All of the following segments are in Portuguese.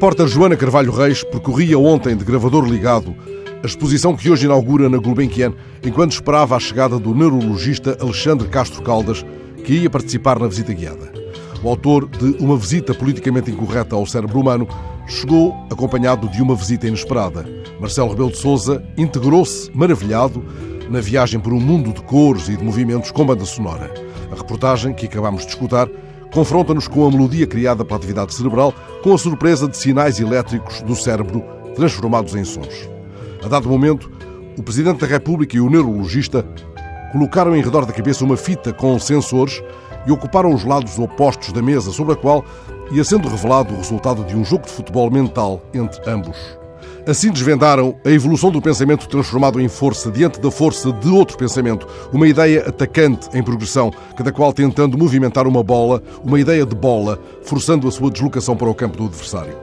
repórter Joana Carvalho Reis percorria ontem de gravador ligado a exposição que hoje inaugura na Gulbenkian, enquanto esperava a chegada do neurologista Alexandre Castro Caldas, que ia participar na visita guiada. O autor de Uma Visita Politicamente Incorreta ao Cérebro Humano chegou acompanhado de uma visita inesperada. Marcelo Rebelo de Sousa integrou-se, maravilhado, na viagem por um mundo de cores e de movimentos com banda sonora. A reportagem que acabamos de escutar confronta-nos com a melodia criada pela atividade cerebral com a surpresa de sinais elétricos do cérebro transformados em sons. A dado momento, o Presidente da República e o neurologista colocaram em redor da cabeça uma fita com sensores e ocuparam os lados opostos da mesa, sobre a qual ia sendo revelado o resultado de um jogo de futebol mental entre ambos. Assim desvendaram a evolução do pensamento transformado em força diante da força de outro pensamento, uma ideia atacante em progressão, cada qual tentando movimentar uma bola, uma ideia de bola, forçando a sua deslocação para o campo do adversário.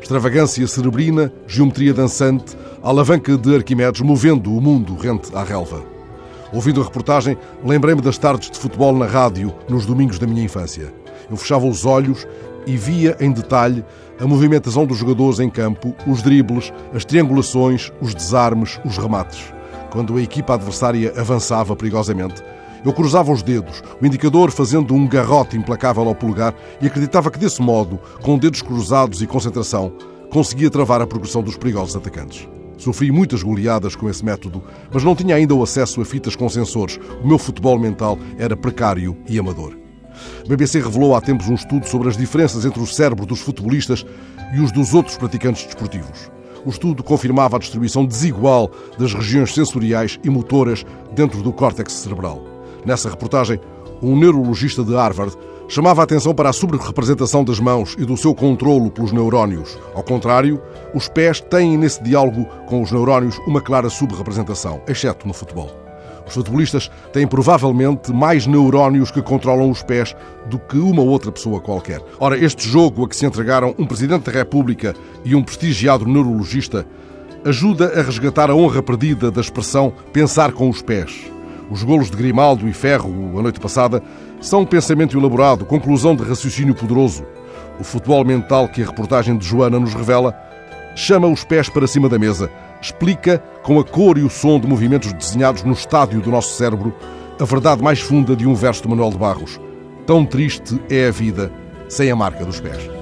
Extravagância cerebrina, geometria dançante, alavanca de Arquimedes movendo o mundo rente à relva. Ouvindo a reportagem, lembrei-me das tardes de futebol na rádio nos domingos da minha infância. Eu fechava os olhos e via em detalhe a movimentação dos jogadores em campo, os dribles, as triangulações, os desarmes, os remates. Quando a equipa adversária avançava perigosamente, eu cruzava os dedos, o indicador fazendo um garrote implacável ao polegar e acreditava que desse modo, com dedos cruzados e concentração, conseguia travar a progressão dos perigosos atacantes. Sofri muitas goleadas com esse método, mas não tinha ainda o acesso a fitas com sensores. O meu futebol mental era precário e amador. A BBC revelou há tempos um estudo sobre as diferenças entre o cérebro dos futebolistas e os dos outros praticantes desportivos. O estudo confirmava a distribuição desigual das regiões sensoriais e motoras dentro do córtex cerebral. Nessa reportagem, um neurologista de Harvard chamava a atenção para a sobre-representação das mãos e do seu controlo pelos neurónios. Ao contrário, os pés têm nesse diálogo com os neurónios uma clara subrepresentação, exceto no futebol. Os futebolistas têm provavelmente mais neurónios que controlam os pés do que uma outra pessoa qualquer. Ora, este jogo a que se entregaram um Presidente da República e um prestigiado neurologista ajuda a resgatar a honra perdida da expressão pensar com os pés. Os golos de Grimaldo e Ferro, a noite passada, são um pensamento elaborado, conclusão de raciocínio poderoso. O futebol mental que a reportagem de Joana nos revela chama os pés para cima da mesa, explica, com a cor e o som de movimentos desenhados no estádio do nosso cérebro, a verdade mais funda de um verso de Manuel de Barros. Tão triste é a vida sem a marca dos pés.